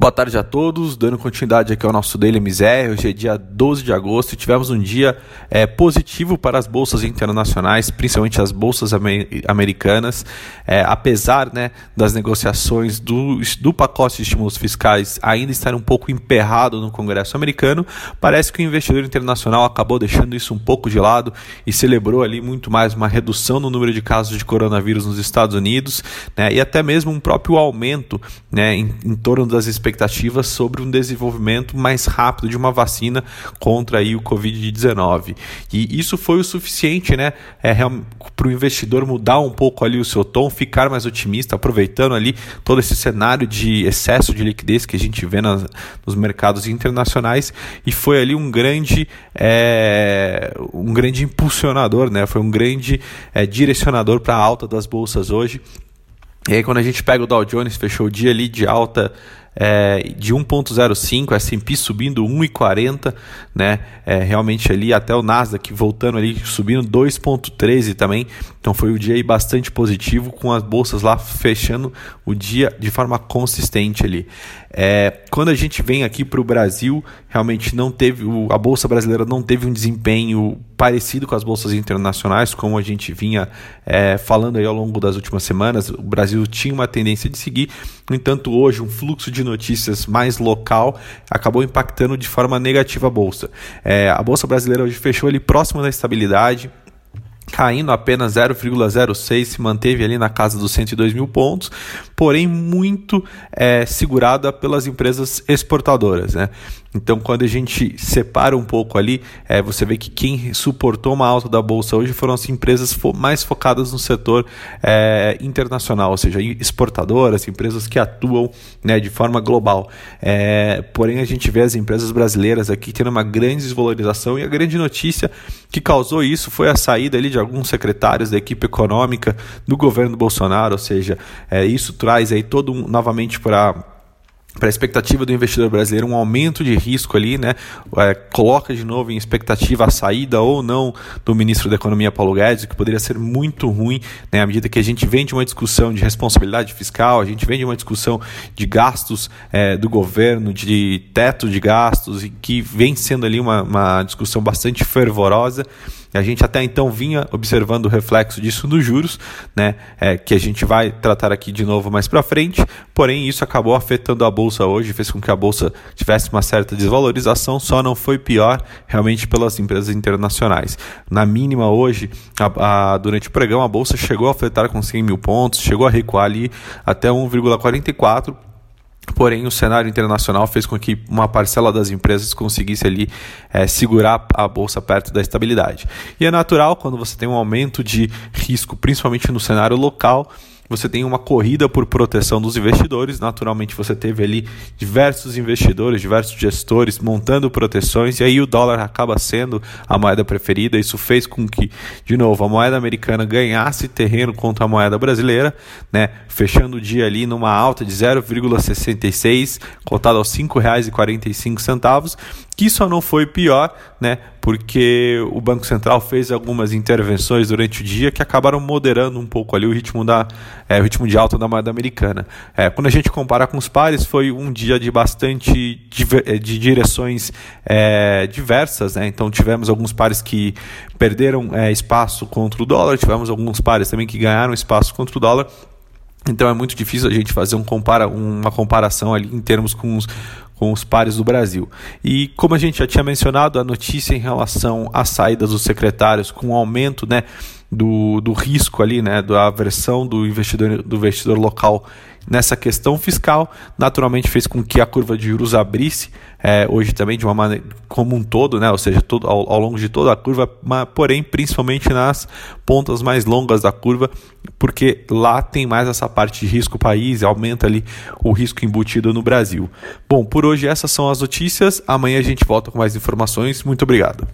Boa tarde a todos, dando continuidade aqui ao nosso Daily Miséria. Hoje é dia 12 de agosto e tivemos um dia é, positivo para as bolsas internacionais, principalmente as bolsas amer americanas. É, apesar né, das negociações do, do pacote de estímulos fiscais ainda estar um pouco emperrado no Congresso americano, parece que o investidor internacional acabou deixando isso um pouco de lado e celebrou ali muito mais uma redução no número de casos de coronavírus nos Estados Unidos né, e até mesmo um próprio aumento né, em, em torno das expectativas expectativas sobre um desenvolvimento mais rápido de uma vacina contra aí o Covid-19. E isso foi o suficiente né, é, para o investidor mudar um pouco ali o seu tom, ficar mais otimista, aproveitando ali todo esse cenário de excesso de liquidez que a gente vê nas, nos mercados internacionais e foi ali um grande, é, um grande impulsionador, né, foi um grande é, direcionador para a alta das bolsas hoje. E aí, quando a gente pega o Dow Jones, fechou o dia ali de alta é, de 1,05, S&P subindo 1,40, né? É, realmente ali até o Nasdaq voltando ali, subindo 2,13 também. Então foi um dia aí bastante positivo, com as bolsas lá fechando o dia de forma consistente ali. É, quando a gente vem aqui para o Brasil, realmente não teve, a Bolsa Brasileira não teve um desempenho parecido com as bolsas internacionais, como a gente vinha é, falando aí ao longo das últimas semanas. O Brasil tinha uma tendência de seguir, no entanto, hoje um fluxo de notícias mais local acabou impactando de forma negativa a Bolsa. É, a Bolsa Brasileira hoje fechou ali próximo da estabilidade, caindo apenas 0,06, se manteve ali na casa dos 102 mil pontos, porém muito é, segurada pelas empresas exportadoras. Né? Então, quando a gente separa um pouco ali, é, você vê que quem suportou uma alta da bolsa hoje foram as empresas fo mais focadas no setor é, internacional, ou seja, exportadoras, empresas que atuam né, de forma global. É, porém, a gente vê as empresas brasileiras aqui tendo uma grande desvalorização e a grande notícia que causou isso foi a saída ali de alguns secretários da equipe econômica do governo Bolsonaro, ou seja, é, isso traz aí todo um, novamente para para a expectativa do investidor brasileiro um aumento de risco ali, né? É, coloca de novo em expectativa a saída ou não do ministro da Economia Paulo Guedes, que poderia ser muito ruim, né? À medida que a gente vem de uma discussão de responsabilidade fiscal, a gente vem de uma discussão de gastos é, do governo, de teto de gastos, e que vem sendo ali uma, uma discussão bastante fervorosa. A gente até então vinha observando o reflexo disso nos juros, né, é, que a gente vai tratar aqui de novo mais para frente, porém isso acabou afetando a bolsa hoje, fez com que a bolsa tivesse uma certa desvalorização, só não foi pior realmente pelas empresas internacionais. Na mínima hoje, a, a, durante o pregão, a bolsa chegou a afetar com 100 mil pontos, chegou a recuar ali até 1,44 Porém, o cenário internacional fez com que uma parcela das empresas conseguisse ali é, segurar a bolsa perto da estabilidade. E é natural quando você tem um aumento de risco, principalmente no cenário local, você tem uma corrida por proteção dos investidores. Naturalmente, você teve ali diversos investidores, diversos gestores montando proteções, e aí o dólar acaba sendo a moeda preferida. Isso fez com que, de novo, a moeda americana ganhasse terreno contra a moeda brasileira, né? fechando o dia ali numa alta de 0,66, cotado aos R$ 5,45 que só não foi pior, né? Porque o Banco Central fez algumas intervenções durante o dia que acabaram moderando um pouco ali o ritmo da é, o ritmo de alta da moeda americana. É, quando a gente compara com os pares, foi um dia de bastante é, de direções é, diversas, né? Então tivemos alguns pares que perderam é, espaço contra o dólar, tivemos alguns pares também que ganharam espaço contra o dólar. Então é muito difícil a gente fazer um compara, uma comparação ali em termos com os, com os pares do Brasil. E como a gente já tinha mencionado, a notícia em relação às saídas dos secretários, com o aumento né, do, do risco ali, né, da aversão do investidor, do investidor local nessa questão fiscal, naturalmente fez com que a curva de juros abrisse é, hoje também de uma maneira como um todo, né? ou seja, todo, ao, ao longo de toda a curva, mas, porém principalmente nas pontas mais longas da curva, porque lá tem mais essa parte de risco país, aumenta ali o risco embutido no Brasil. Bom, por hoje essas são as notícias. Amanhã a gente volta com mais informações. Muito obrigado.